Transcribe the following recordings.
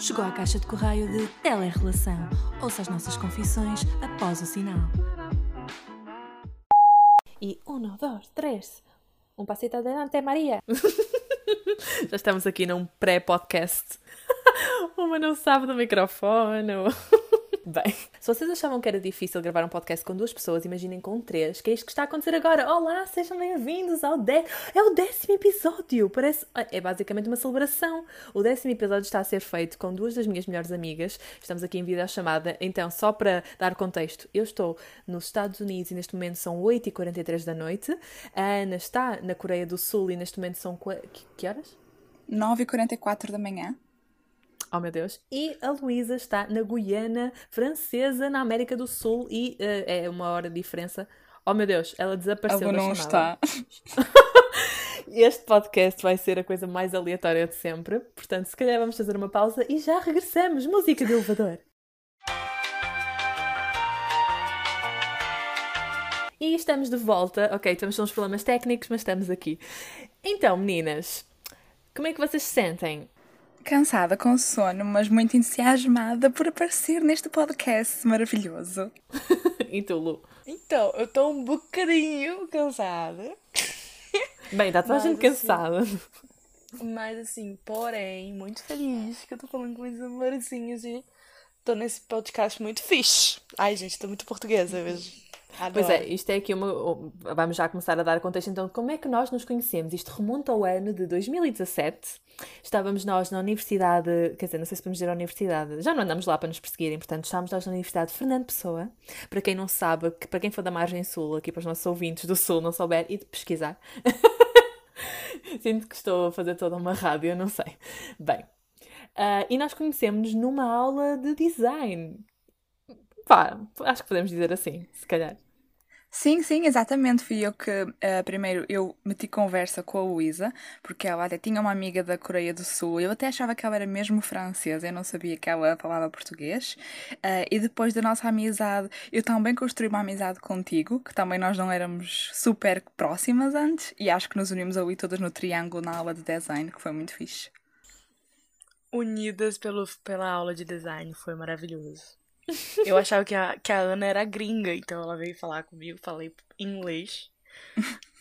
Chegou à caixa de correio de Telerrelação. Ouça as nossas confissões após o sinal. E um, dois, três. Um passito adelante, Maria. Já estamos aqui num pré-podcast. Uma não sabe do microfone. Bem, se vocês achavam que era difícil gravar um podcast com duas pessoas, imaginem com três, que é isto que está a acontecer agora. Olá, sejam bem-vindos ao dé... É o décimo episódio! Parece... É basicamente uma celebração. O décimo episódio está a ser feito com duas das minhas melhores amigas. Estamos aqui em videochamada. Então, só para dar contexto, eu estou nos Estados Unidos e neste momento são 8h43 da noite. A Ana está na Coreia do Sul e neste momento são... Que horas? 9h44 da manhã. Oh meu Deus. E a Luísa está na Guiana Francesa, na América do Sul, e uh, é uma hora de diferença. Oh meu Deus, ela desapareceu ela não está. este podcast vai ser a coisa mais aleatória de sempre. Portanto, se calhar vamos fazer uma pausa e já regressamos. Música de elevador. E estamos de volta. Ok, temos uns problemas técnicos, mas estamos aqui. Então, meninas, como é que vocês se sentem? Cansada, com sono, mas muito entusiasmada por aparecer neste podcast maravilhoso. e tu, Lu? Então, eu estou um bocadinho cansada. Bem, está toda a gente assim, cansada. Mas assim, porém, muito feliz que eu tô falando com esses amorzinhos e tô nesse podcast muito fixe. Ai, gente, tô muito portuguesa hoje. Adoro. Pois é, isto é aqui uma. Vamos já começar a dar contexto então de como é que nós nos conhecemos. Isto remonta ao ano de 2017. Estávamos nós na universidade, quer dizer, não sei se podemos dizer a universidade, já não andamos lá para nos perseguirem, portanto, estávamos nós na Universidade Fernando Pessoa. Para quem não sabe, que, para quem for da margem sul, aqui para os nossos ouvintes do sul não souber, e de pesquisar. Sinto que estou a fazer toda uma rádio, não sei. Bem, uh, e nós conhecemos-nos numa aula de design. Pá, acho que podemos dizer assim, se calhar. Sim, sim, exatamente. Fui eu que, uh, primeiro, eu meti conversa com a Luísa, porque ela até tinha uma amiga da Coreia do Sul. Eu até achava que ela era mesmo francesa, eu não sabia que ela falava português. Uh, e depois da nossa amizade, eu também construí uma amizade contigo, que também nós não éramos super próximas antes, e acho que nos unimos ali todas no triângulo na aula de design, que foi muito fixe. Unidas pelo, pela aula de design, foi maravilhoso. Eu achava que a, que a Ana era gringa, então ela veio falar comigo, falei inglês.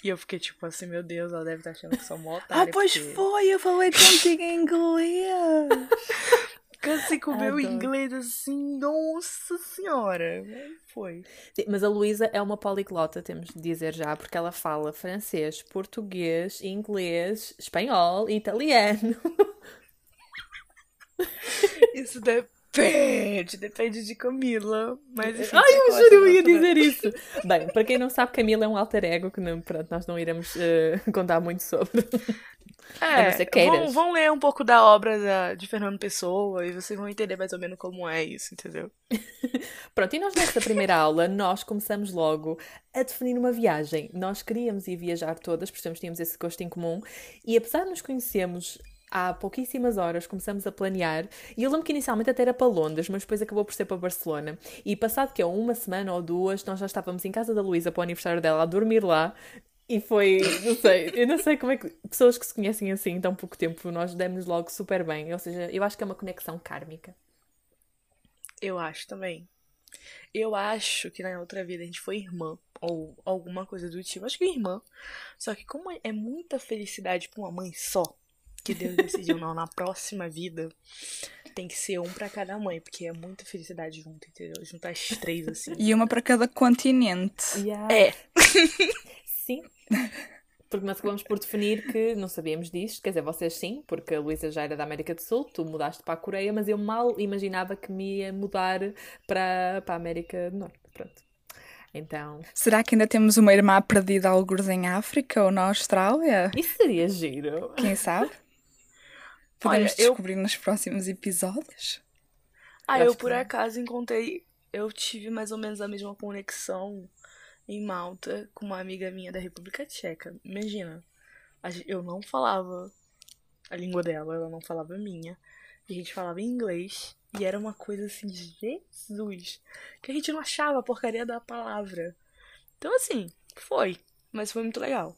E eu fiquei tipo assim, meu Deus, ela deve estar achando que sou otária. Ah, pois porque... foi, eu falei contigo em inglês. Cansei com o meu inglês assim, nossa senhora. Foi. Sim, mas a Luísa é uma poliglota, temos de dizer já, porque ela fala francês, português, inglês, espanhol e italiano. Isso deve Depende, depende de Camila. Mas enfim, Ai, eu juro, eu ia dizer isso. Bem, para quem não sabe, Camila é um alter ego que não, pronto, nós não iremos uh, contar muito sobre. É, vão, vão, ler um pouco da obra da, de Fernando Pessoa e vocês vão entender mais ou menos como é isso, entendeu? Pronto, e nós nesta primeira aula, nós começamos logo a definir uma viagem. Nós queríamos ir viajar todas, porque tínhamos esse gosto em comum, e apesar de nos conhecermos há pouquíssimas horas começamos a planear e eu lembro que inicialmente até era para Londres, mas depois acabou por ser para Barcelona. E passado que é uma semana ou duas, nós já estávamos em casa da Luísa para o aniversário dela a dormir lá. E foi, não sei, eu não sei como é que pessoas que se conhecem assim em tão pouco tempo, nós demos logo super bem. Ou seja, eu acho que é uma conexão kármica. Eu acho também. Eu acho que na outra vida a gente foi irmã. Ou alguma coisa do tipo. Acho que irmã. Só que como é muita felicidade pra uma mãe só, que Deus decidiu, não, na próxima vida tem que ser um para cada mãe, porque é muita felicidade junto, entendeu? Juntar as três, assim. E uma para cada continente. Yeah. É. sim. Porque nós acabamos por definir que não sabíamos disto, quer dizer, vocês sim, porque a Luísa já era da América do Sul, tu mudaste para a Coreia, mas eu mal imaginava que me ia mudar para, para a América do Norte. Pronto. Então. Será que ainda temos uma irmã perdida alguns em África ou na Austrália? Isso seria giro. Quem sabe? Podemos Olha, descobrir eu... nos próximos episódios. Ah, eu, eu por acaso encontrei. Eu tive mais ou menos a mesma conexão em Malta com uma amiga minha da República Tcheca. Imagina, eu não falava a língua dela, ela não falava a minha. E a gente falava inglês. E era uma coisa assim, Jesus, que a gente não achava a porcaria da palavra. Então, assim, foi. Mas foi muito legal.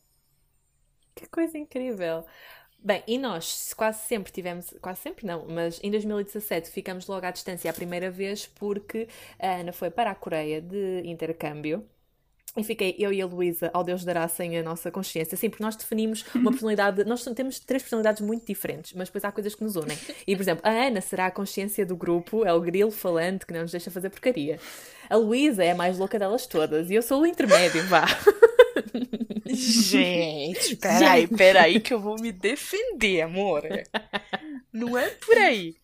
Que coisa incrível. Bem, e nós quase sempre tivemos, quase sempre não, mas em 2017 ficamos logo à distância a primeira vez porque a Ana foi para a Coreia de intercâmbio. E fiquei eu e a Luísa, ao Deus dará, sem a nossa consciência. Sim, porque nós definimos uma personalidade. Nós temos três personalidades muito diferentes, mas depois há coisas que nos unem. E, por exemplo, a Ana será a consciência do grupo, é o grilo falante que não nos deixa fazer porcaria. A Luísa é a mais louca delas todas e eu sou o intermédio, vá. Gente, peraí, peraí, que eu vou me defender, amor. Não é por aí.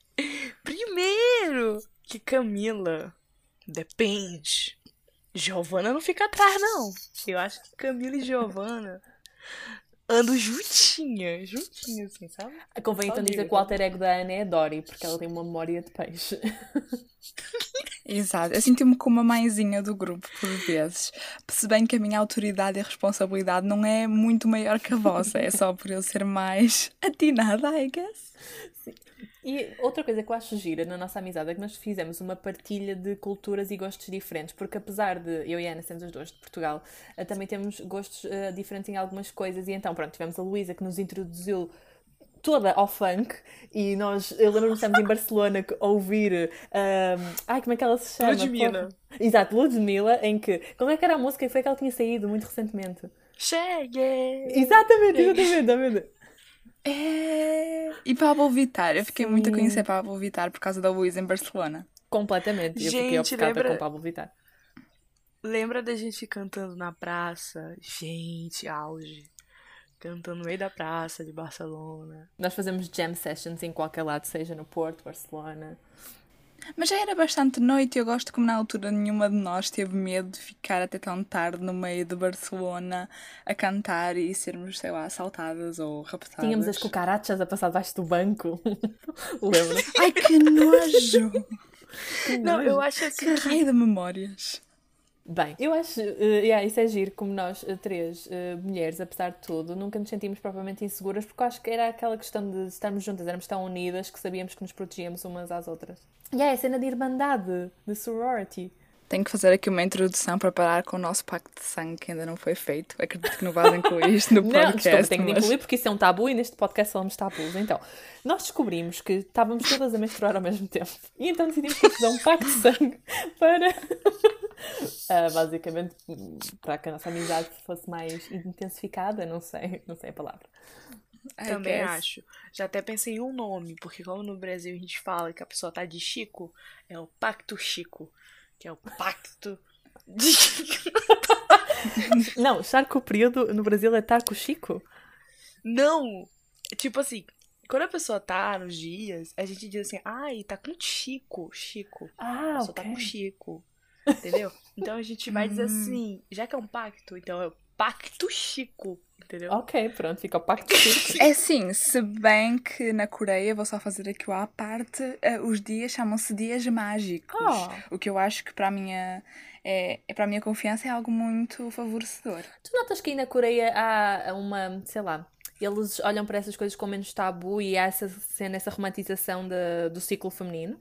Primeiro, que Camila depende. Giovana não fica atrás, não. Eu acho que Camila e Giovana andam juntinhas, juntinhas, assim, sabe? Convém então dizer que o alter ego da Ana é a Dory, porque ela tem uma memória de peixe. Exato, eu sinto-me como a mãezinha do grupo, por vezes. Se bem que a minha autoridade e responsabilidade não é muito maior que a vossa, é só por eu ser mais atinada, I guess. Sim. E outra coisa que eu acho gira na nossa amizade é que nós fizemos uma partilha de culturas e gostos diferentes, porque apesar de eu e a Ana sermos as duas de Portugal, eh, também temos gostos uh, diferentes em algumas coisas. E então, pronto, tivemos a Luísa que nos introduziu toda ao funk e nós, eu lembro-me de estarmos em Barcelona a ouvir um, ai, como é que ela se chama? Ludmilla. Exato, Ludmilla, em que, como é que era a música? Foi que ela tinha saído muito recentemente. Cheguei! Exatamente, exatamente, exatamente. É... E Pablo Vittar, eu fiquei Sim. muito a conhecer Pablo Vittar por causa da Luísa em Barcelona. Completamente, eu fiquei obcecada lembra... com Pablo Vittar. Lembra da gente cantando na praça? Gente, auge cantando no meio da praça de Barcelona. Nós fazemos jam sessions em qualquer lado, seja no Porto, Barcelona. Mas já era bastante noite e eu gosto como na altura nenhuma de nós teve medo de ficar até tão tarde no meio de Barcelona a cantar e sermos, sei lá, assaltadas ou raptadas. Tínhamos as cucarachas a passar debaixo do banco. Lembra? Ai, que nojo! Que Não, nojo. eu acho que... Que raio de memórias. Bem, eu acho, uh, yeah, isso é giro, como nós uh, três uh, mulheres, apesar de tudo, nunca nos sentimos propriamente inseguras, porque eu acho que era aquela questão de estarmos juntas, éramos tão unidas que sabíamos que nos protegíamos umas às outras. E yeah, é a cena de irmandade, de sorority. Tenho que fazer aqui uma introdução para parar com o nosso pacto de sangue que ainda não foi feito. Acredito que não vais incluir isto no podcast. Não, tenho mas... de incluir porque isso é um tabu e neste podcast falamos tabus. Então, nós descobrimos que estávamos todas a menstruar ao mesmo tempo. E então decidimos fazer um pacto de sangue para. Uh, basicamente, para que a nossa amizade fosse mais intensificada. Não sei, não sei a palavra. Também acho. Já até pensei em um nome, porque como no Brasil a gente fala que a pessoa tá de Chico, é o Pacto Chico que é o pacto de... Não, charco período no Brasil é taco chico? Não! Tipo assim, quando a pessoa tá nos dias, a gente diz assim, ai, tá com Chico, Chico. Ah, a pessoa okay. tá com Chico. Entendeu? Então a gente vai dizer hum. assim, já que é um pacto, então é o pacto Chico entendeu? Ok, pronto, fica o pacto chico. É sim, se bem que na Coreia, vou só fazer aqui o à parte, uh, os dias chamam-se dias mágicos. Oh. O que eu acho que para a minha. É, é, para a minha confiança é algo muito favorecedor. Tu notas que aí na Coreia há uma, sei lá, eles olham para essas coisas com menos tabu e há essa cena, essa romantização de, do ciclo feminino?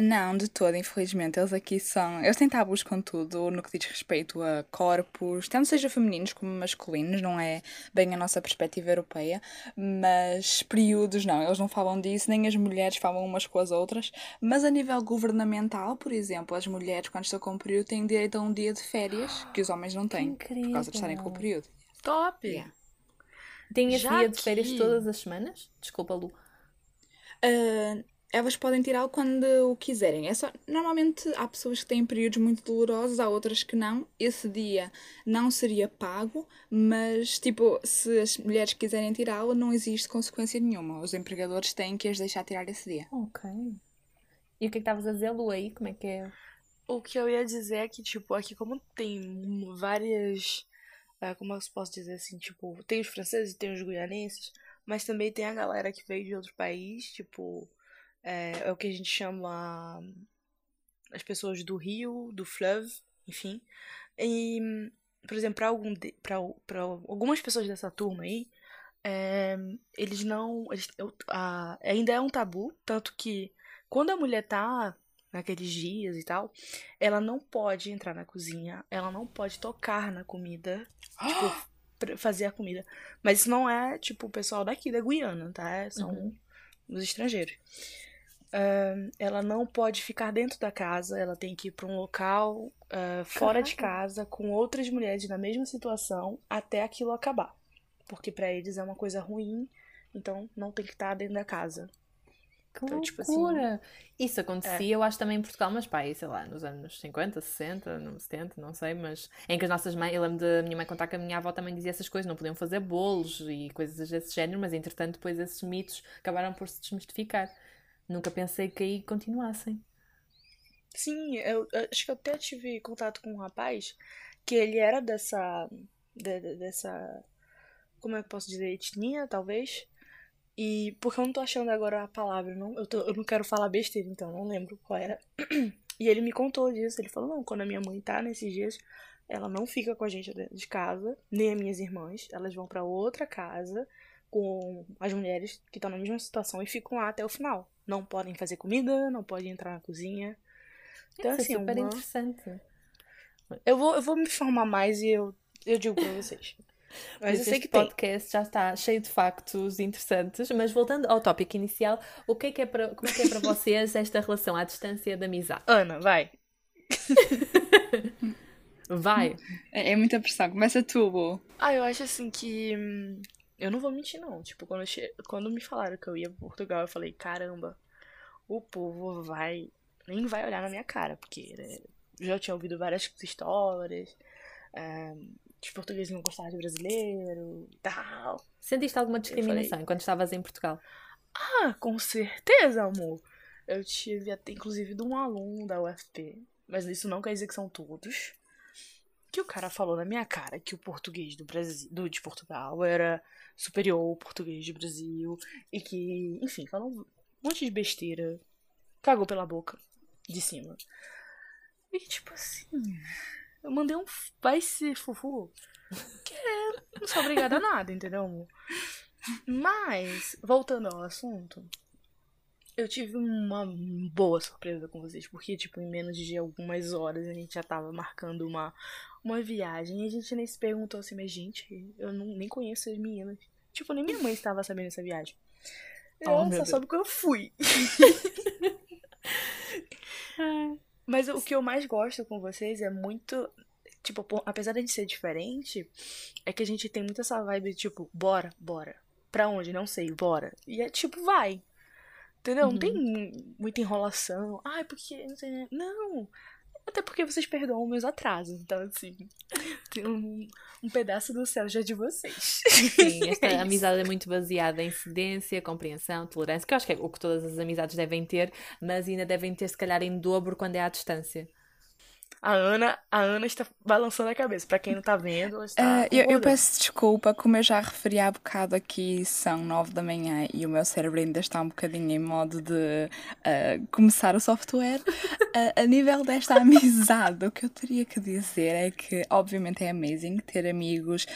Não, de todo, infelizmente. Eles aqui são. Eles têm tabus com tudo no que diz respeito a corpos, tanto seja femininos como masculinos, não é bem a nossa perspectiva europeia, mas períodos não, eles não falam disso, nem as mulheres falam umas com as outras. Mas a nível governamental, por exemplo, as mulheres, quando estão com o período, têm direito a um dia de férias que os homens não têm, Incrível. por causa de estarem com o período. Top! Yeah. Tem esse Já dia de férias todas as semanas? Desculpa, Lu. Uh, elas podem tirá-lo quando o quiserem. É só, normalmente há pessoas que têm períodos muito dolorosos, há outras que não. Esse dia não seria pago, mas tipo, se as mulheres quiserem tirá-lo, não existe consequência nenhuma. Os empregadores têm que as deixar tirar esse dia. Ok. E o que é estavas a dizer, Lu, aí? Como é que é? O que eu ia dizer é que, tipo, aqui como tem várias. Ah, como eu posso dizer assim? Tipo, tem os franceses e tem os guianenses, mas também tem a galera que veio de outros países, tipo é, é o que a gente chama as pessoas do rio, do fleuve, enfim. E, por exemplo, para algum algumas pessoas dessa turma aí, é, eles não. Eles, a, ainda é um tabu, tanto que quando a mulher tá naqueles dias e tal, ela não pode entrar na cozinha, ela não pode tocar na comida. tipo, fazer a comida. Mas isso não é, tipo, o pessoal daqui da Guiana, tá? São uhum. os estrangeiros. Uh, ela não pode ficar dentro da casa, ela tem que ir para um local uh, fora de casa com outras mulheres na mesma situação até aquilo acabar. Porque para eles é uma coisa ruim, então não tem que estar dentro da casa. Que então, tipo assim, loucura! Isso acontecia, é. eu acho, também em Portugal, mas pá, sei lá, nos anos 50, 60, 70, não sei, mas em que as nossas mães, eu lembro da minha mãe contar que a minha avó também dizia essas coisas, não podiam fazer bolos e coisas desse género, mas entretanto depois esses mitos acabaram por se desmistificar. Nunca pensei que aí continuassem. Sim, eu, eu acho que eu até tive contato com um rapaz que ele era dessa. De, dessa. Como é que posso dizer? Etnia, talvez. E porque eu não tô achando agora a palavra, não, eu, tô, eu não quero falar besteira, então não lembro qual era. E ele me contou disso. Ele falou: não, quando a minha mãe tá nesses dias, ela não fica com a gente dentro de casa, nem as minhas irmãs. Elas vão para outra casa com as mulheres que estão na mesma situação e ficam lá até o final. Não podem fazer comida, não podem entrar na cozinha. Então, Isso é assim, é super uma... interessante. Eu vou, eu vou me informar mais e eu, eu digo pra vocês. Mas eu sei que podcast tem. já está cheio de factos interessantes. Mas voltando ao tópico inicial, o que é que é para, como é que é para vocês esta relação à distância da amizade? Ana, vai. vai. É, é, muita pressão. Começa tu, Bo. Ah, eu acho assim que. Eu não vou mentir, não. Tipo, quando, che... quando me falaram que eu ia para Portugal, eu falei: caramba, o povo vai. Nem vai olhar na minha cara, porque né, já tinha ouvido várias histórias. É, os portugueses não gostavam de brasileiro tal. Sentiste alguma discriminação falei, enquanto estavas em Portugal? Ah, com certeza, amor. Eu tive até, inclusive, de um aluno da UFP, mas isso não quer dizer que são todos. Que o cara falou na minha cara que o português do Brasil, do, de Portugal era superior ao português do Brasil e que, enfim, falou um monte de besteira. Cagou pela boca de cima. E tipo assim, eu mandei um vai se fufu. Que é, não sou obrigada a nada, entendeu? Mas, voltando ao assunto, eu tive uma boa surpresa com vocês, porque, tipo, em menos de algumas horas a gente já tava marcando uma, uma viagem e a gente nem se perguntou assim, mas gente, eu não, nem conheço as meninas. Tipo, nem minha mãe estava sabendo dessa viagem. Eu oh, só soube que eu fui. Mas o que eu mais gosto com vocês é muito. Tipo, apesar de a gente ser diferente, é que a gente tem muito essa vibe, tipo, bora, bora. Pra onde? Não sei, bora. E é tipo, vai. Entendeu? Uhum. Não tem uhum. muita enrolação. Ai, porque. Não, sei, não. Até porque vocês perdoam meus atrasos. Então, assim, tem um, um pedaço do céu já de vocês. Sim, esta é amizade é muito baseada em cedência, compreensão, tolerância, que eu acho que é o que todas as amizades devem ter, mas ainda devem ter, se calhar, em dobro quando é à distância. A Ana, a Ana está balançando a cabeça. Para quem não está vendo, está uh, eu, eu, peço desculpa, como eu já referi há bocado aqui, são nove da manhã e o meu cérebro ainda está um bocadinho em modo de uh, começar o software. uh, a nível desta amizade, o que eu teria que dizer é que, obviamente, é amazing ter amigos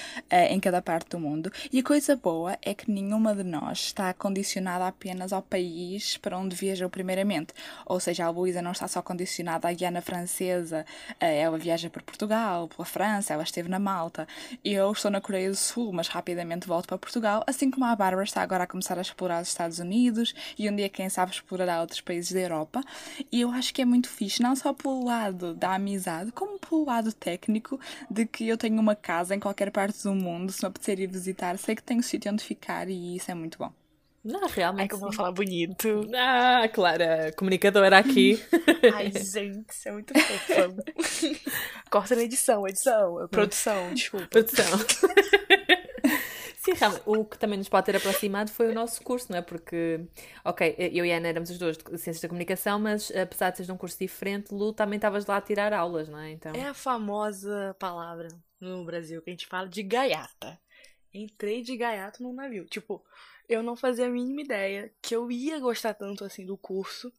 em cada parte do mundo. E a coisa boa é que nenhuma de nós está condicionada apenas ao país para onde viajou primeiramente. Ou seja, a Luísa não está só condicionada à Guiana Francesa ela viaja para Portugal, pela França, ela esteve na Malta. Eu estou na Coreia do Sul, mas rapidamente volto para Portugal, assim como a Bárbara está agora a começar a explorar os Estados Unidos e um dia, quem sabe, explorará outros países da Europa. E eu acho que é muito fixe, não só pelo lado da amizade, como pelo lado técnico de que eu tenho uma casa em qualquer parte do mundo, se me apetecer ir visitar, sei que tenho sítio onde ficar e isso é muito bom. Não, realmente. É que eu vou falar bonito. Ah, Clara, comunicadora aqui. Ai, gente, isso é muito fofo. Corta na edição, edição. Produção, desculpa. Produção. Sim, realmente, o que também nos pode ter aproximado foi o nosso curso, não é? Porque, ok, eu e a Ana éramos os dois de Ciências da Comunicação, mas apesar de seres de um curso diferente, Lu, também estavas lá a tirar aulas, não é? Então... É a famosa palavra no Brasil que a gente fala de gaiata. Entrei de gaiato no navio. Tipo, eu não fazia a mínima ideia que eu ia gostar tanto assim do curso.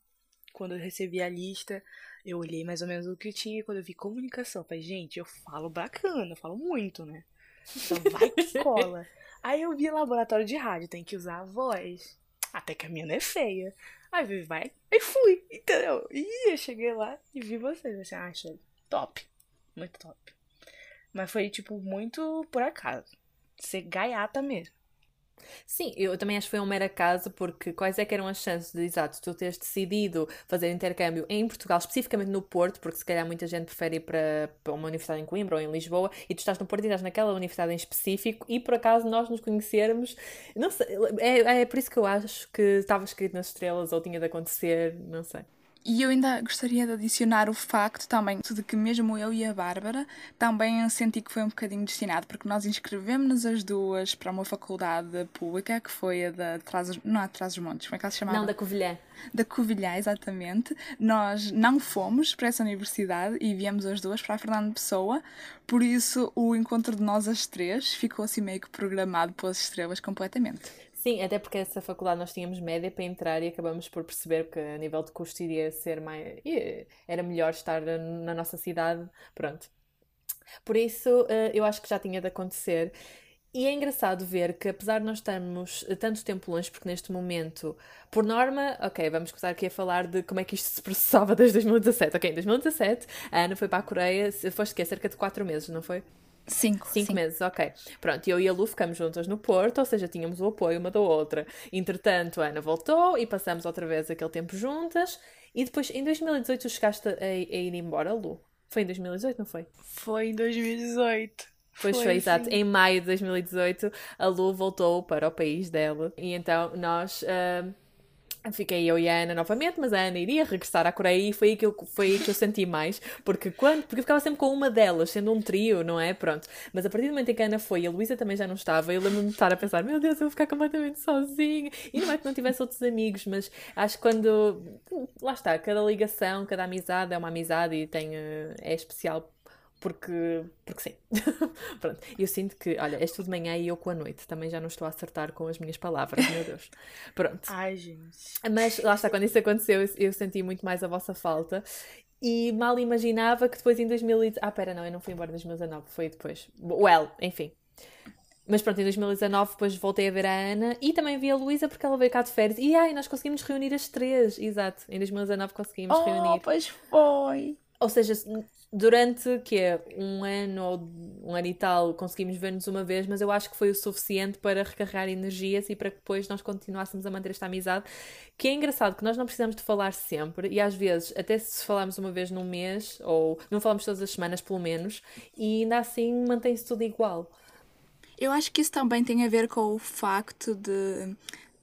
Quando eu recebi a lista, eu olhei mais ou menos o que tinha. Quando eu vi comunicação, falei, gente, eu falo bacana, eu falo muito, né? Então vai que cola. Aí eu vi laboratório de rádio, tem que usar a voz. Até que a minha não é feia. Aí vi, vai. E fui, entendeu? E eu cheguei lá e vi vocês. Assim, ah, achei top. Muito top. Mas foi, tipo, muito por acaso. ser gaiata mesmo. Sim, eu também acho que foi um mero acaso, porque quais é que eram as chances de, exato, tu teres decidido fazer intercâmbio em Portugal, especificamente no Porto, porque se calhar muita gente prefere ir para, para uma universidade em Coimbra ou em Lisboa, e tu estás no Porto e estás naquela universidade em específico, e por acaso nós nos conhecermos, não sei, é, é por isso que eu acho que estava escrito nas estrelas ou tinha de acontecer, não sei. E eu ainda gostaria de adicionar o facto também de que mesmo eu e a Bárbara também senti que foi um bocadinho destinado, porque nós inscrevemos-nos as duas para uma faculdade pública, que foi a da Trás, não a Trás os Montes, como é que ela se chamava? Não, da Covilhã. Da Covilhã, exatamente. Nós não fomos para essa universidade e viemos as duas para a Fernando Pessoa, por isso o encontro de nós as três ficou assim meio que programado pelas estrelas completamente. Sim, até porque essa faculdade nós tínhamos média para entrar e acabamos por perceber que a nível de custo iria ser mais. era melhor estar na nossa cidade. Pronto. Por isso, eh, eu acho que já tinha de acontecer. E é engraçado ver que, apesar de nós estarmos tanto tempo longe, porque neste momento, por norma, ok, vamos começar aqui a falar de como é que isto se processava desde 2017. Ok, em 2017, a Ana foi para a Coreia, foste que cerca de 4 meses, não foi? Cinco. Cinco sim. meses, ok. Pronto, eu e a Lu ficamos juntas no Porto, ou seja, tínhamos o apoio uma da outra. Entretanto, a Ana voltou e passamos outra vez aquele tempo juntas. E depois, em 2018, tu chegaste a, a ir embora, Lu? Foi em 2018, não foi? Foi em 2018. Pois foi, foi exato. Em maio de 2018, a Lu voltou para o país dela. E então nós. Uh, Fiquei eu e a Ana novamente, mas a Ana iria regressar à Coreia e foi aí que eu, foi aí que eu senti mais, porque quando porque eu ficava sempre com uma delas, sendo um trio, não é? Pronto. Mas a partir do momento em que a Ana foi e a Luísa também já não estava, eu lembro-me de estar a pensar, meu Deus, eu vou ficar completamente sozinha. E não é que não tivesse outros amigos, mas acho que quando. Lá está, cada ligação, cada amizade é uma amizade e tem, eh, é especial porque, porque sim. Pronto. Eu sinto que, olha, és tu de manhã e eu com a noite. Também já não estou a acertar com as minhas palavras, meu Deus. Pronto. Ai, gente. Mas lá está, quando isso aconteceu, eu, eu senti muito mais a vossa falta. E mal imaginava que depois em 2019. Ah, pera, não, eu não fui embora em 2019, foi depois. Well, enfim. Mas pronto, em 2019 depois voltei a ver a Ana e também vi a Luísa porque ela veio cá de férias. E ai, nós conseguimos reunir as três. Exato, em 2019 conseguimos oh, reunir. pois foi. Ou seja, durante que é um ano ou um ano e tal conseguimos ver-nos uma vez, mas eu acho que foi o suficiente para recarregar energias e para que depois nós continuássemos a manter esta amizade. Que é engraçado que nós não precisamos de falar sempre e às vezes, até se falarmos uma vez num mês ou não falamos todas as semanas, pelo menos, e ainda assim mantém-se tudo igual. Eu acho que isso também tem a ver com o facto de.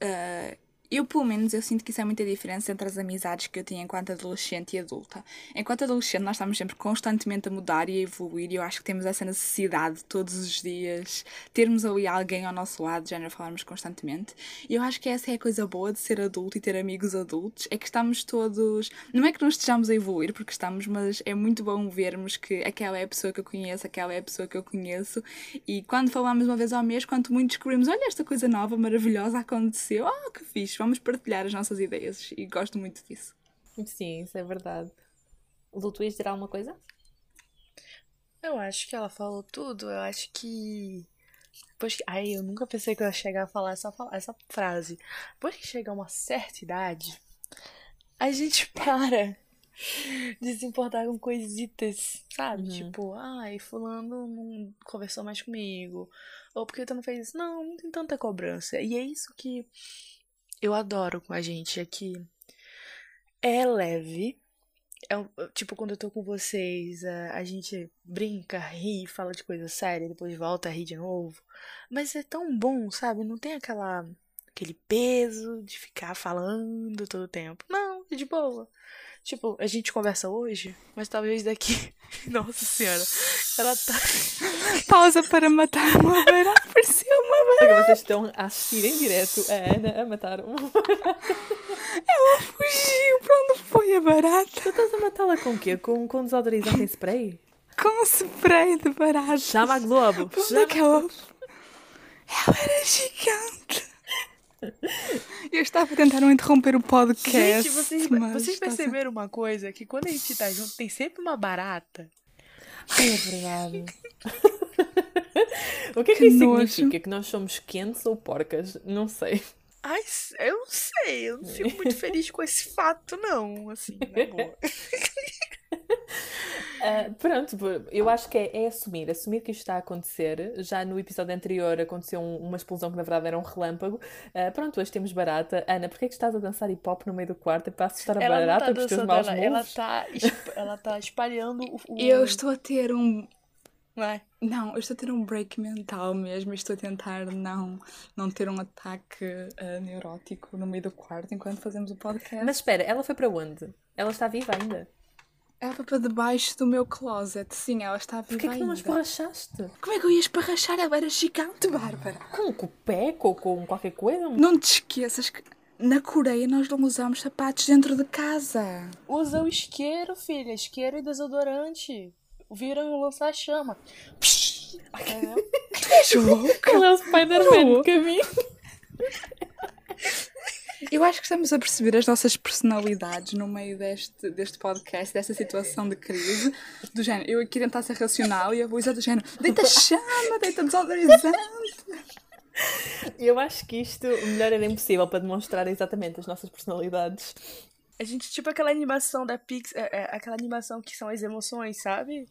Uh, eu, pelo menos, eu sinto que isso é muita diferença entre as amizades que eu tinha enquanto adolescente e adulta. Enquanto adolescente, nós estamos sempre constantemente a mudar e a evoluir, e eu acho que temos essa necessidade todos os dias, termos ali alguém ao nosso lado, já não falarmos constantemente. E eu acho que essa é a coisa boa de ser adulto e ter amigos adultos, é que estamos todos. Não é que não estejamos a evoluir, porque estamos, mas é muito bom vermos que aquela é a pessoa que eu conheço, aquela é a pessoa que eu conheço, e quando falamos uma vez ao mês, quanto muito descobrimos, olha, esta coisa nova, maravilhosa aconteceu, oh, que fixe vamos partilhar as nossas ideias e gosto muito disso. Sim, isso é verdade. Lu, tu ias dizer alguma coisa? Eu acho que ela falou tudo. Eu acho que. Depois que... Ai, eu nunca pensei que eu ia chegar a falar essa, essa frase. Depois que chega a uma certa idade, a gente para de se importar com coisitas, sabe? Uhum. Tipo, ai, fulano não conversou mais comigo. Ou porque tu não fez isso. Não, não tem tanta cobrança. E é isso que eu adoro com a gente é que é leve. É, tipo, quando eu tô com vocês, a, a gente brinca, ri, fala de coisa séria, depois volta a rir de novo. Mas é tão bom, sabe? Não tem aquela aquele peso de ficar falando todo o tempo. Não, é de boa. Tipo, a gente conversa hoje, mas talvez daqui. Nossa senhora. Ela tá. Pausa para matar uma barata. Parecia uma barata. Vocês estão a assistir em direto a Ana a matar uma barata. Ela fugiu. Para onde foi a barata? Tu estás a matá-la com o quê? Com, com desodorizante em spray? Com spray de barata. Chama a Globo. Chama... Que ela... ela era gigante. Eu estava a tentar não interromper o podcast. Gente, vocês, vocês perceberam uma coisa? Que quando a gente tá junto, tem sempre uma barata. Ai, é verdade. o que é que, que isso nojo. significa? Que nós somos quentes ou porcas? Não sei. Ai, eu não sei. Eu não fico muito feliz com esse fato, não. Assim, na boa. Uh, pronto, eu acho que é, é, assumir, assumir que isto está a acontecer. Já no episódio anterior aconteceu um, uma explosão que na verdade era um relâmpago. Uh, pronto, hoje temos barata. Ana, porquê é que estás a dançar hip hop no meio do quarto? É para assustar a ela barata tá com os teus maus ela, ela tá, ela tá espalhando o. Eu estou a ter um. Não é? Não, eu estou a ter um break mental mesmo. Estou a tentar não, não ter um ataque uh, neurótico no meio do quarto enquanto fazemos o podcast. Mas espera, ela foi para onde? Ela está viva ainda? Ela foi para debaixo do meu closet. Sim, ela está viva Porquê que ainda. não a esborrachaste? Como é que eu ia esparrachar? Ela era gigante, Bárbara. Com, o pé? Com, com qualquer coisa? Não te esqueças que na Coreia nós não usamos sapatos dentro de casa. Usa o isqueiro, filha. Isqueiro e desodorante. Viram um lança-chama. Entendeu? Ela é o Spider-Man de caminho. Eu acho que estamos a perceber as nossas personalidades no meio deste, deste podcast, desta situação de crise. Do género, eu aqui tentar ser racional e a Luísa do género, deita chama, deita desodorizante. Eu acho que isto, o melhor era impossível para demonstrar exatamente as nossas personalidades. A gente, tipo aquela animação da Pixar, é, é, aquela animação que são as emoções, sabe?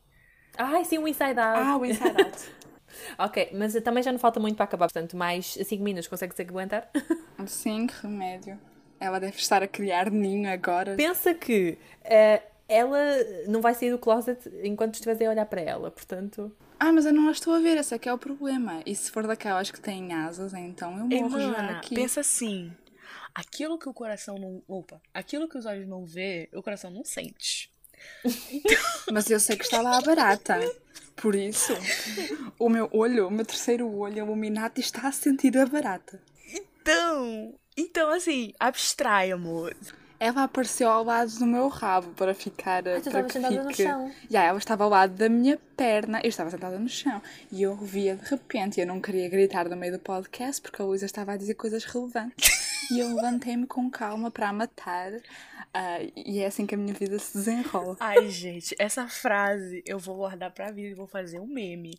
Ai, sim, o Inside Out. Ah, o Inside Out. ok, mas também já não falta muito para acabar, portanto, mais 5 minutos, consegue-se aguentar? Sim, que remédio. Ela deve estar a criar ninho agora. Pensa que uh, ela não vai sair do closet enquanto estiveres a olhar para ela, portanto... Ah, mas eu não a estou a ver, esse aqui é o problema. E se for daquelas que têm asas, então eu morro Ei, já mana, aqui. pensa assim. Aquilo que o coração não. Opa, aquilo que os olhos não vê, o coração não sente. Mas eu sei que está lá a barata. Por isso, o meu olho, o meu terceiro olho iluminado está a sentir a barata. Então. Então, assim, abstrai, amor. Ela apareceu ao lado do meu rabo para ficar. Ah, tu para que sentada no fique... chão. Já, ela estava ao lado da minha perna. Eu estava sentada no chão. E eu via de repente. Eu não queria gritar no meio do podcast porque a Luísa estava a dizer coisas relevantes. E eu levantei-me com calma para matar. Ah, e é assim que a minha vida se desenrola. Ai, gente, essa frase eu vou guardar pra vida e vou fazer um meme.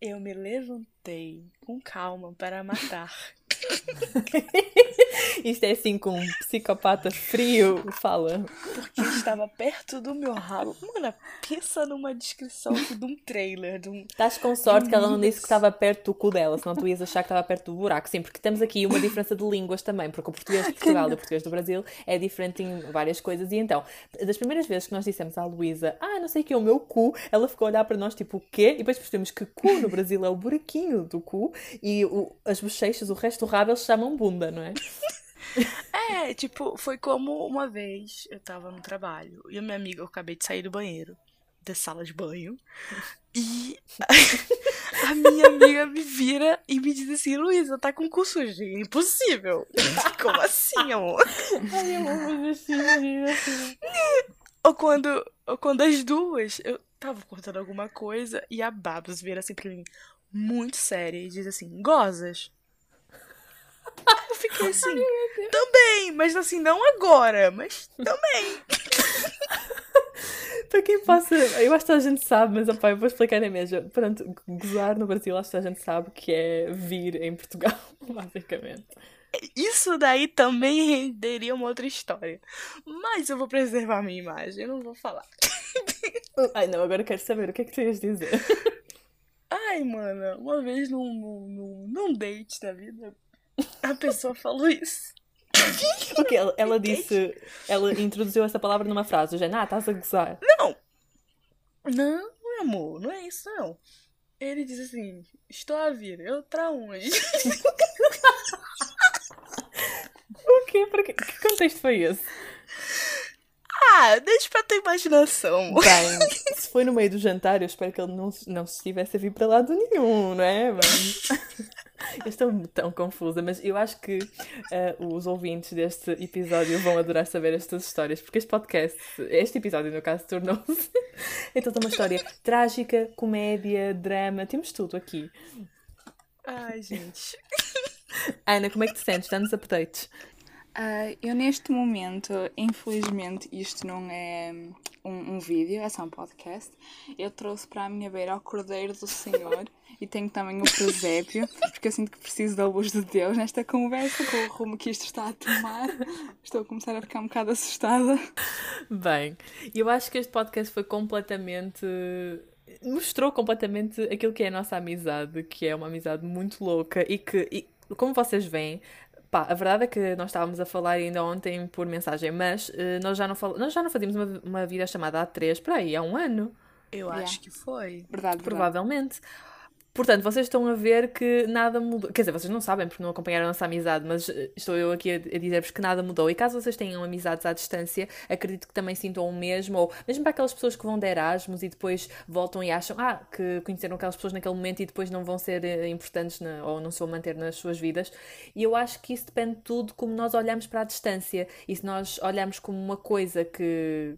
Eu me levantei com calma para matar. Isto é assim com um psicopata frio, fala. Porque estava perto do meu rabo. Mano, pensa numa descrição de um trailer. De um... Estás com sorte que ela não disse que estava perto do cu dela, senão tu ias achar que estava perto do buraco. Sim, porque temos aqui uma diferença de línguas também, porque o português de Portugal e o português do Brasil é diferente em várias coisas. E então, das primeiras vezes que nós dissemos à Luísa, ah, não sei o que é o meu cu, ela ficou a olhar para nós tipo, o quê? E depois percebemos que cu no Brasil é o buraquinho do cu e o, as bochechas, o resto do rabo, eles chamam bunda, não é? É, tipo, foi como uma vez eu tava no trabalho e a minha amiga, eu acabei de sair do banheiro, da sala de banho, e a minha amiga me vira e me diz assim: Luísa, tá com cu sujo. Impossível. Como assim, amor? Ai, eu vou fazer assim, assim. Ou quando, ou quando as duas, eu tava cortando alguma coisa e a Babs vira assim pra mim, muito séria, e diz assim: gozas? Eu fiquei assim, também, mas assim, não agora, mas também. Para quem passa, eu acho que a gente sabe, mas opa, eu vou explicar na mesma. Pronto, gozar no Brasil, acho que a gente sabe que é vir em Portugal, basicamente. Isso daí também renderia uma outra história. Mas eu vou preservar a minha imagem, eu não vou falar. Ai não, agora eu quero saber o que é que tu ias dizer. Ai, mano, uma vez num, num, num date da vida, a pessoa falou isso. Porque ela, ela disse, ela introduziu essa palavra numa frase, já, ah, estás a gozar. Não! Não, meu amor, não é isso não. Ele disse assim, estou a vir, eu pra onde? O quê? Para quê? Que contexto foi esse? Ah, deixa pra tua imaginação. Bem, se foi no meio do jantar, eu espero que ele não, não se estivesse a vir para lado nenhum, não é? Mas... Eu estou tão confusa, mas eu acho que uh, os ouvintes deste episódio vão adorar saber estas histórias, porque este podcast, este episódio no caso, tornou-se então uma história trágica, comédia, drama, temos tudo aqui. Ai, gente. Ana, como é que te sentes? Dá-nos updates. Ah, eu neste momento, infelizmente, isto não é um, um vídeo, é só um podcast. Eu trouxe para a minha beira o Cordeiro do Senhor e tenho também o presépio, porque eu sinto que preciso da luz de Deus nesta conversa, com o rumo que isto está a tomar. Estou a começar a ficar um bocado assustada. Bem, eu acho que este podcast foi completamente mostrou completamente aquilo que é a nossa amizade, que é uma amizade muito louca e que, e, como vocês veem, pá, a verdade é que nós estávamos a falar ainda ontem por mensagem, mas uh, nós, já não fal... nós já não fazíamos uma, uma vida chamada há três, para aí, há um ano. Eu yeah. acho que foi. Verdade, Provavelmente. Verdade. Portanto, vocês estão a ver que nada mudou. Quer dizer, vocês não sabem porque não acompanharam a nossa amizade, mas eh, estou eu aqui a, dizer-vos que nada mudou. E caso vocês tenham amizades à distância, acredito que também sintam o mesmo. Ou mesmo para aquelas pessoas que vão de Erasmus e depois voltam e acham ah, que conheceram aquelas pessoas naquele momento e depois não vão ser eh, importantes na, ou não se vão manter nas suas vidas. E eu acho que isso depende de tudo como nós olhamos para a distância. E se nós olharmos como uma coisa que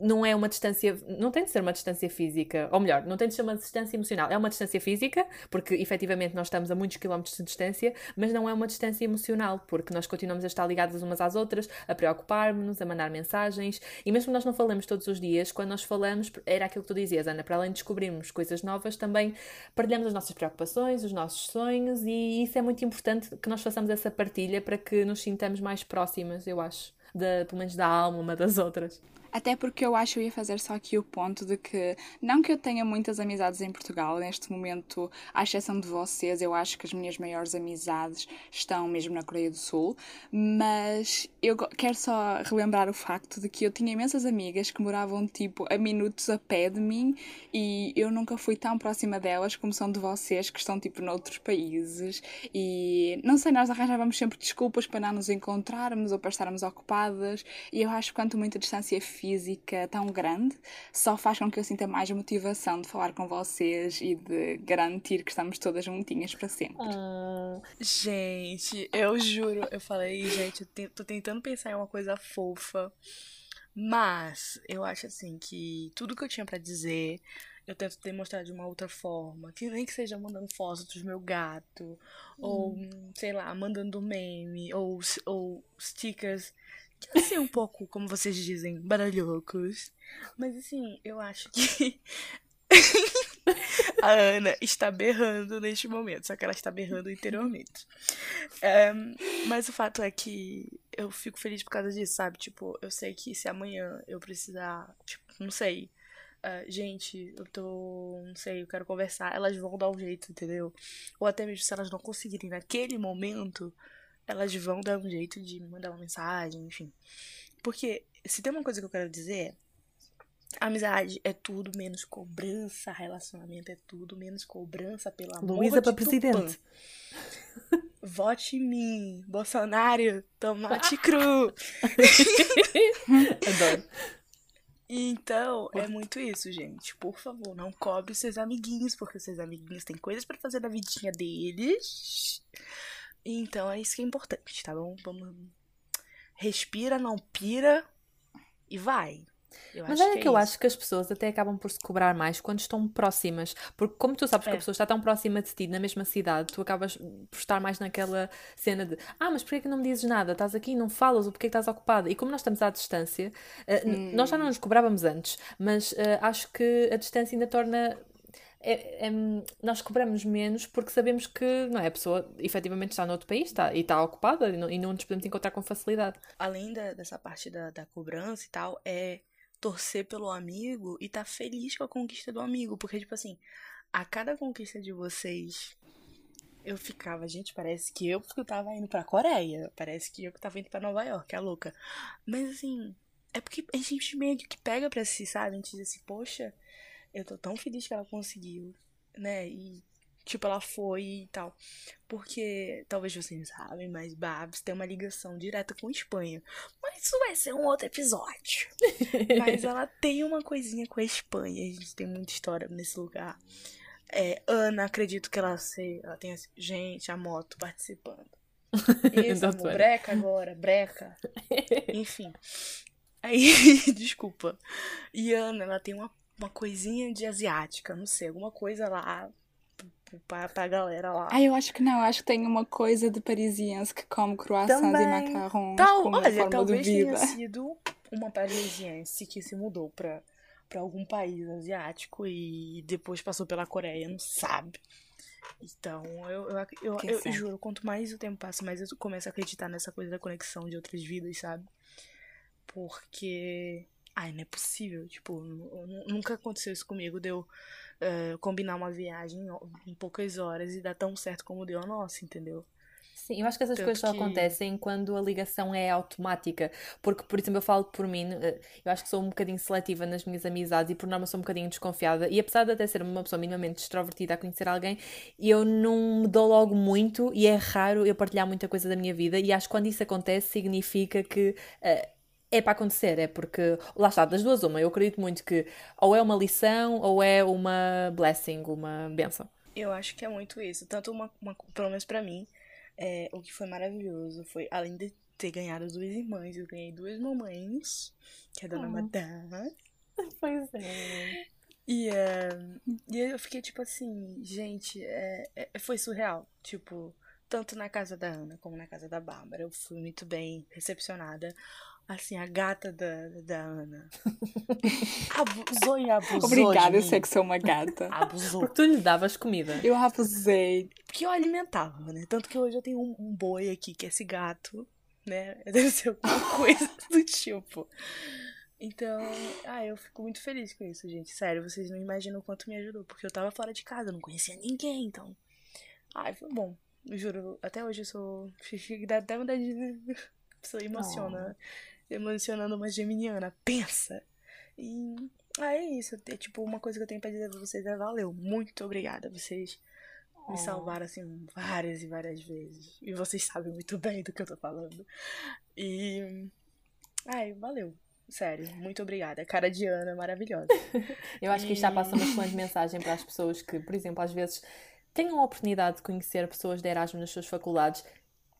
não é uma distância, não tem de ser uma distância física, ou melhor, não tem de ser uma distância emocional, é uma distância física, porque efetivamente nós estamos a muitos quilómetros de distância, mas não é uma distância emocional, porque nós continuamos a estar ligadas umas às outras, a preocupar-nos, a mandar mensagens, e mesmo nós não falamos todos os dias, quando nós falamos, era aquilo que tu dizias, Ana, para além de descobrirmos coisas novas, também partilhamos as nossas preocupações, os nossos sonhos, e isso é muito importante que nós façamos essa partilha para que nos sintamos mais próximas, eu acho. Pelo menos da alma uma das outras. Até porque eu acho que eu ia fazer só aqui o ponto de que, não que eu tenha muitas amizades em Portugal, neste momento, à exceção de vocês, eu acho que as minhas maiores amizades estão mesmo na Coreia do Sul, mas eu quero só relembrar o facto de que eu tinha imensas amigas que moravam tipo a minutos a pé de mim e eu nunca fui tão próxima delas como são de vocês que estão tipo noutros países e não sei, nós arranjávamos sempre desculpas para não nos encontrarmos ou para estarmos ocupadas e eu acho que quanto muita distância física tão grande só faz com que eu sinta mais motivação de falar com vocês e de garantir que estamos todas juntinhas para sempre. Oh. Gente, eu juro, eu falei, gente, eu tô tentando pensar em uma coisa fofa. Mas eu acho assim que tudo que eu tinha para dizer, eu tento demonstrar de uma outra forma. Que nem que seja mandando fotos do meu gato, hum. ou sei lá, mandando meme, ou, ou stickers assim, um pouco, como vocês dizem, baralhocos. Mas assim, eu acho que a Ana está berrando neste momento, só que ela está berrando interiormente. Um, mas o fato é que eu fico feliz por causa disso, sabe? Tipo, eu sei que se amanhã eu precisar, tipo, não sei. Uh, gente, eu tô. Não sei, eu quero conversar. Elas vão dar um jeito, entendeu? Ou até mesmo se elas não conseguirem naquele momento, elas vão dar um jeito de me mandar uma mensagem, enfim. Porque se tem uma coisa que eu quero dizer, amizade é tudo menos cobrança, relacionamento é tudo menos cobrança, pelo amor Luísa para presidente. Vote em mim, Bolsonaro, tomate cru. Adoro. Então, é muito isso, gente. Por favor, não cobre os seus amiguinhos, porque seus amiguinhos têm coisas para fazer na vidinha deles. Então é isso que é importante, tá bom? Vamos. Respira, não pira e vai. Eu Mas olha que, é que eu acho que as pessoas até acabam por se cobrar mais quando estão próximas. Porque, como tu sabes é. que a é. pessoa está tão próxima de ti, na mesma cidade, tu acabas por estar mais naquela cena de Ah, mas porquê que não me dizes nada? Estás aqui não falas, ou porquê que estás ocupada? E como nós estamos à distância, hum. nós já não nos cobrávamos antes, mas uh, acho que a distância ainda torna é, é, nós cobramos menos porque sabemos que não é, a pessoa efetivamente está noutro país está, e está ocupada e não, e não nos podemos encontrar com facilidade. Além da, dessa parte da, da cobrança e tal, é torcer pelo amigo e estar tá feliz com a conquista do amigo. Porque, tipo assim, a cada conquista de vocês, eu ficava, gente, parece que eu que tava indo pra Coreia. Parece que eu que tava indo pra Nova York, é louca. Mas assim, é porque a gente meio que pega pra si, sabe? A gente diz assim, poxa, eu tô tão feliz que ela conseguiu, né? E, tipo, ela foi e tal. Porque, talvez vocês não sabem, mas Babs tem uma ligação direta com Espanha. Mas isso vai ser um outro episódio. mas ela tem uma coisinha com a Espanha. A gente tem muita história nesse lugar. É, Ana, acredito que ela, sei, ela tem gente, a moto participando. Isso, amor, breca agora, breca. Enfim. Aí, desculpa. E Ana, ela tem uma uma coisinha de asiática, não sei, alguma coisa lá pra, pra galera lá. Ah, eu acho que não, acho que tem uma coisa de parisiense que come croissants Também. e macarrons Tal, como olha, forma talvez vida. tenha sido uma parisiense que se mudou pra, pra algum país asiático e depois passou pela Coreia, não sabe. Então, eu, eu, eu, eu certo. juro, quanto mais o tempo passa, mais eu começo a acreditar nessa coisa da conexão de outras vidas, sabe? Porque. Ai, não é possível. Tipo, nu- nu- nunca aconteceu isso comigo, de eu eh, combinar uma viagem em poucas horas e dar tão certo como deu a nossa, entendeu? Sim, eu acho que essas Tanto coisas só que- acontecem quando a ligação é automática. Porque, por exemplo, eu falo por mim, eh, eu acho que sou um bocadinho seletiva nas minhas amizades e por norma sou um bocadinho desconfiada. E apesar de até ser uma pessoa minimamente extrovertida a conhecer alguém, eu não me dou logo muito e é raro eu partilhar muita coisa da minha vida. E acho que quando isso acontece, significa que. eh, é para acontecer, é porque, lá está, das duas uma, eu acredito muito que ou é uma lição ou é uma blessing, uma benção. Eu acho que é muito isso. Tanto uma, uma pelo menos pra mim, é, o que foi maravilhoso foi, além de ter ganhado duas irmãs, eu ganhei duas mamães, que é a dona Oh. Madá. Pois é. E, é, e eu fiquei tipo assim, gente, é, é- foi surreal. Tipo, tanto na casa da Ana como na casa da Bárbara. Eu fui muito bem recepcionada. Assim, a gata da, da Ana. Abusou e abusou. Obrigada, de eu sei que sou uma gata. Abusou. Porque tu lhe davas comida. Eu abusei. Porque eu alimentava, né? Tanto que hoje eu tenho um, um boi aqui, que é esse gato, né? Deve ser alguma coisa do tipo. Então, ah, eu fico muito feliz com isso, gente. Sério, vocês não imaginam o quanto me ajudou. Porque eu tava fora de casa, eu não conhecia ninguém, então. Ai, foi bom. Eu juro, até hoje eu sou. Dá até vontade de. A pessoa emociona. Emocionando uma geminiana. Pensa! E. Ah, é isso. É tipo, uma coisa que eu tenho pra dizer pra vocês é valeu. Muito obrigada. Vocês me salvaram assim várias e várias vezes. E vocês sabem muito bem do que eu tô falando. E. Ai, valeu. Sério, muito obrigada. Cara de Ana, maravilhosa. Eu acho que isto já passa uma excelente mensagem para as pessoas que, por exemplo, às vezes tenham a oportunidade de conhecer pessoas de Erasmus nas suas faculdades.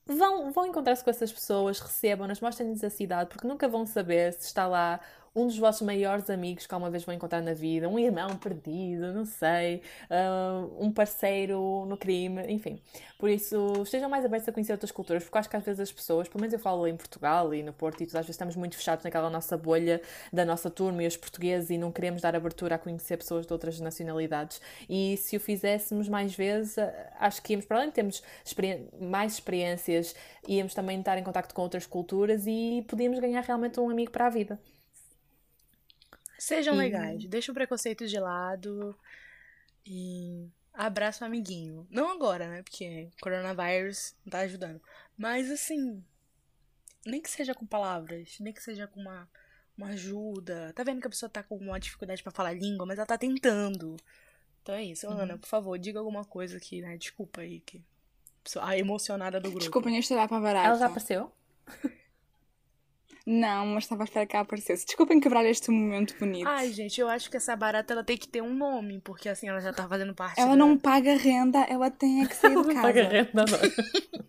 Vão, vão encontrar-se com essas pessoas, recebam-nas, mostrem-lhes a cidade, porque nunca vão saber se está lá um dos vossos maiores amigos que alguma vez vão encontrar na vida, um irmão perdido, não sei, ah, um parceiro no crime, enfim. Por isso, estejam mais abertos a conhecer outras culturas, porque acho que às vezes as pessoas, pelo menos eu falo em Portugal e no Porto, e às vezes estamos muito fechados naquela nossa bolha da nossa turma e os portugueses e não queremos dar abertura a conhecer pessoas de outras nacionalidades. E se o fizéssemos mais vezes, ah, acho que íamos, para além de termos experi- mais experiências, íamos também estar em contacto com outras culturas e podíamos ganhar realmente um amigo para a vida. Sejam E- legais, deixa o preconceito de lado e abraça o amiguinho. Não agora, né? Porque coronavírus não tá ajudando. Mas assim, nem que seja com palavras, nem que seja com uma, uma ajuda. Tá vendo que a pessoa tá com uma dificuldade pra falar língua, mas ela tá tentando. Então é isso, Uhum. Ana, por favor, diga alguma coisa aqui, né? Desculpa aí que a emocionada do grupo. Desculpem, eu estou lá para a barata. Ela já apareceu? Não, mas estava a esperar que ela aparecesse. Desculpem quebrar este momento bonito. Ai, gente, eu acho que essa barata ela tem que ter um nome, porque assim ela já tá fazendo parte ela da- não paga renda, ela tem é que sair de Não paga casa. renda, não.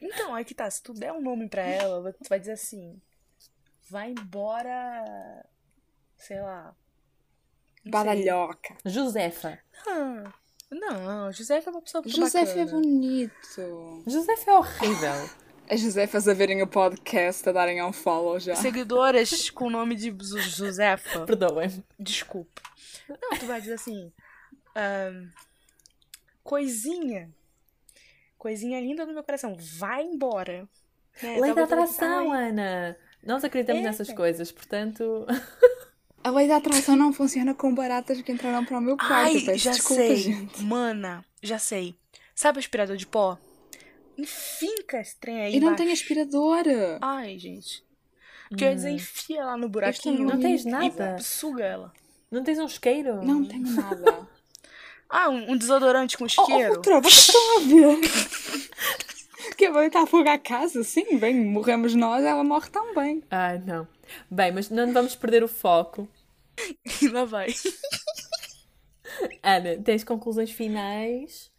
Então, aí que tá, se tu der um nome pra ela, tu vai dizer assim, vai embora, sei lá. não sei. Badalhoca. Josefa. Ah, não, Josefa é uma pessoa muito Josefa é bacana. bonito. Josefa é horrível. As Josefas a verem o podcast, a darem um follow já. Seguidoras com o nome de Josefa, Perdoem. desculpa. Não, tu vai dizer assim, ahn, coisinha, coisinha linda do meu coração, vai embora. Né? Lei da Talvez ela- atração, Ana. Nós acreditamos É. nessas coisas, portanto. A lei da atração não funciona com baratas que entraram para o meu quarto. Ai, já desculpa, sei. gente. Mana, já sei. Sabe o aspirador de pó? Enfinca esse trem aí E não embaixo. tem aspirador. Ai, gente. Porque eu ia dizer, enfia lá no buraquinho. não tens e nada? suga ela. Não tens um isqueiro? Não tenho nada. Ah, um, um desodorante com Oh, isqueiro. oh, trova, vocês estão a ver? que vai estar a fogo a casa? Sim, bem, morremos nós, ela morre também. Ai, não. Bem, mas não vamos perder o foco. E lá vai. Ana, tens conclusões finais?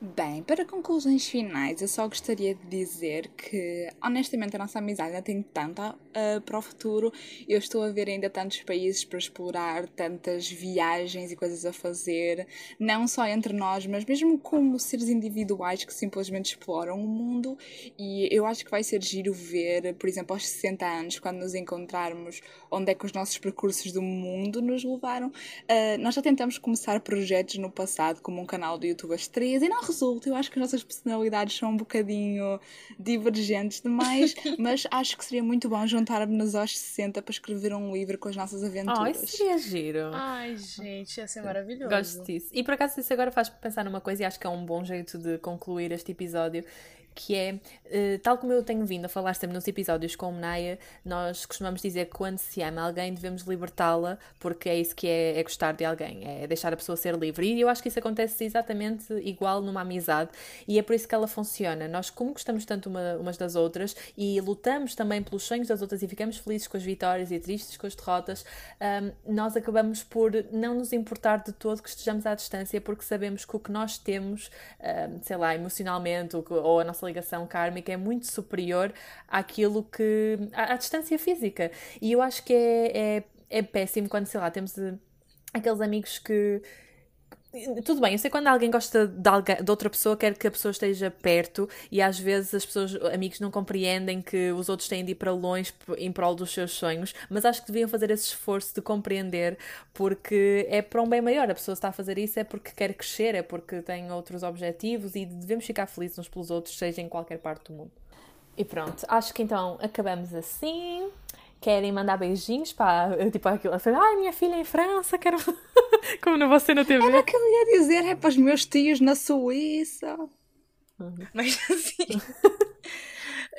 Bem, para conclusões finais, eu só gostaria de dizer que, honestamente, a nossa amizade ainda tem tanta uh, para o futuro. Eu estou a ver ainda tantos países para explorar, tantas viagens e coisas a fazer, não só entre nós, mas mesmo como seres individuais que simplesmente exploram o mundo. E eu acho que vai ser giro ver, por exemplo, aos 60 anos, quando nos encontrarmos, onde é que os nossos percursos do mundo nos levaram. Uh, nós já tentamos começar projetos no passado, como um canal do YouTube às três, e não resulta. Eu acho que as nossas personalidades são um bocadinho divergentes demais, mas acho que seria muito bom juntarmos-nos aos 60 para escrever um livro com as nossas aventuras. Oh, isso seria giro. Ai, gente, ia ser maravilhoso. Gosto disso. E por acaso isso agora faz pensar numa coisa e acho que é um bom jeito de concluir este episódio, que é, uh, tal como eu tenho vindo a falar sempre nos episódios com o Naya, nós costumamos dizer que quando se ama alguém devemos libertá-la, porque é isso que é, é, gostar de alguém, é deixar a pessoa ser livre. E eu acho que isso acontece exatamente igual numa amizade, e é por isso que ela funciona. Nós, como gostamos tanto uma, umas das outras e lutamos também pelos sonhos das outras e ficamos felizes com as vitórias e tristes com as derrotas, um, nós acabamos por não nos importar de todo que estejamos à distância, porque sabemos que o que nós temos, um, sei lá, emocionalmente, ou a nossa ligação kármica é muito superior àquilo que. à, à distância física. E eu acho que é, é, é péssimo quando, sei lá, temos uh, aqueles amigos que tudo bem, eu sei quando alguém gosta de, alguém, de outra pessoa, quer que a pessoa esteja perto e às vezes as pessoas, amigos, não compreendem que os outros têm de ir para longe em prol dos seus sonhos, mas acho que deviam fazer esse esforço de compreender porque é para um bem maior. A pessoa está a fazer isso é porque quer crescer, é porque tem outros objetivos e devemos ficar felizes uns pelos outros, seja em qualquer parte do mundo. E pronto, acho que então acabamos assim querem mandar beijinhos para, tipo, aquilo, assim, ai, minha filha em França, quero. Como não você na TV. Era o que eu ia dizer, é para os meus tios na Suíça. Uhum. Mas assim.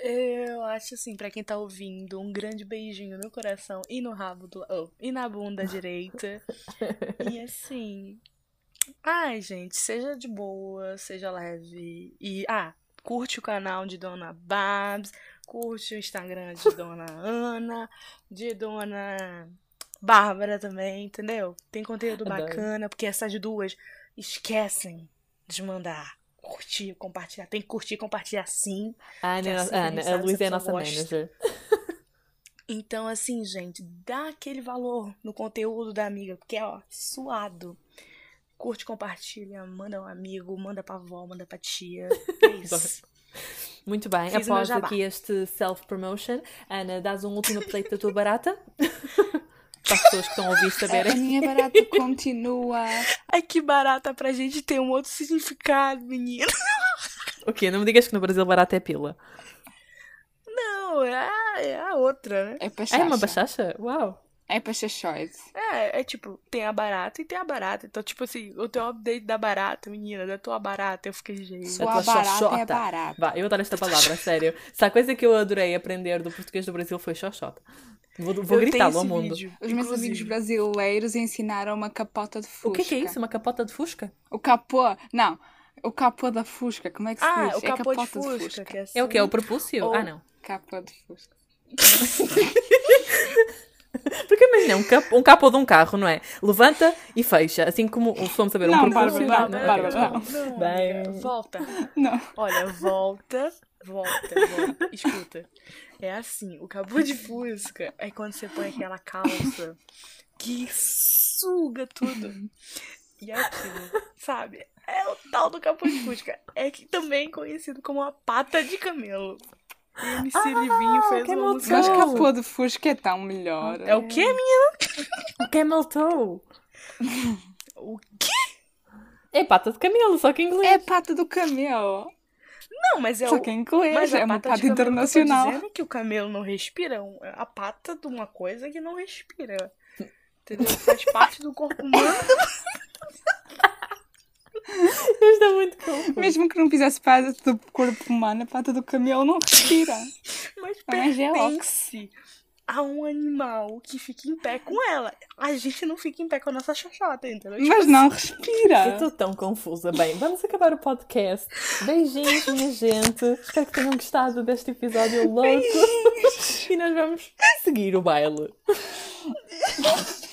eu acho assim, para quem tá ouvindo, um grande beijinho no coração e no rabo do. Oh, e na bunda direita. e assim. Ai, gente, seja de boa, seja leve. E. Ah, curte o canal de Dona Babs curte o Instagram de Dona Ana, de Dona Bárbara também, entendeu? Tem conteúdo Adoro. bacana, porque essas duas esquecem de mandar curtir, compartilhar. Tem que curtir e compartilhar sim. Ah, né, assim, Ana, a, a Luísa é a nossa gosta. manager. Então, assim, gente, dá aquele valor no conteúdo da amiga, porque é, ó, suado. Curte, compartilha, manda um amigo, manda pra avó, manda pra tia. É isso. Muito bem, Fiz após aqui este self-promotion, Ana, dás um último update da tua barata? Para as pessoas que estão a ouvir saberem. A minha barata continua. Ai, que barata pra gente ter um outro significado, menina. O quê? Não me digas que no Brasil barata é pila. Não, é a, é a outra, né? É pachacha. É uma bachacha? Uau. É pachachoide. É, é tipo, tem a barata e tem a barata. Então, tipo assim, o teu update da barata, menina, da tua barata, eu fiquei, gente. Sua barata é xoxota. é barata. Vá, eu adoro esta palavra, sério. Se a coisa que eu adorei aprender do português do Brasil foi xoxota. Vou, vou gritar ao mundo. Vídeo, Os meus amigos brasileiros ensinaram uma capota de fusca. O que é, que é isso? Uma capota de fusca? O capô, não. O capô da fusca, como é que se ah, diz? O é capô de fusca. De fusca. Que é, assim. é o que? É o propúcio? Ou... Ah, não. Capô de fusca. Porque imagina, um, cap, um capô de um carro, não é? Levanta e fecha, assim como fomos saber não, um propósito. Não, não, Bárbara, não. não, não Bem... Volta. Não. Olha, volta, volta, volta. Escuta. É assim, o capô de fusca é quando você põe aquela calça que suga tudo. E é aquilo, sabe? É o tal do capô de fusca. É que também é conhecido como a pata de camelo. MC ah, Livinho fez uma música. Mas capô de Fusca é tão melhor. É o quê, menina? O Camel Toe. o quê? É pata de camelo, só que em inglês. É pata do camelo. Não, mas é Só o... que inglês, mas é uma pata internacional. Que eu dizendo que o camelo não respira. A pata de uma coisa que não respira. Entendeu? Faz parte do corpo humano. É muito confuso. Mesmo que não fizesse parte do corpo humano, a pata do camelo não respira. Mas é pertence a um animal que fica em pé com ela. A gente não fica em pé com a nossa xoxota, entendeu? Tipo Mas não assim. respira. Eu estou tão confusa. Bem, vamos acabar o podcast. Beijinhos, minha gente. Espero que tenham gostado deste episódio louco. Beijinhos. E nós vamos seguir o baile.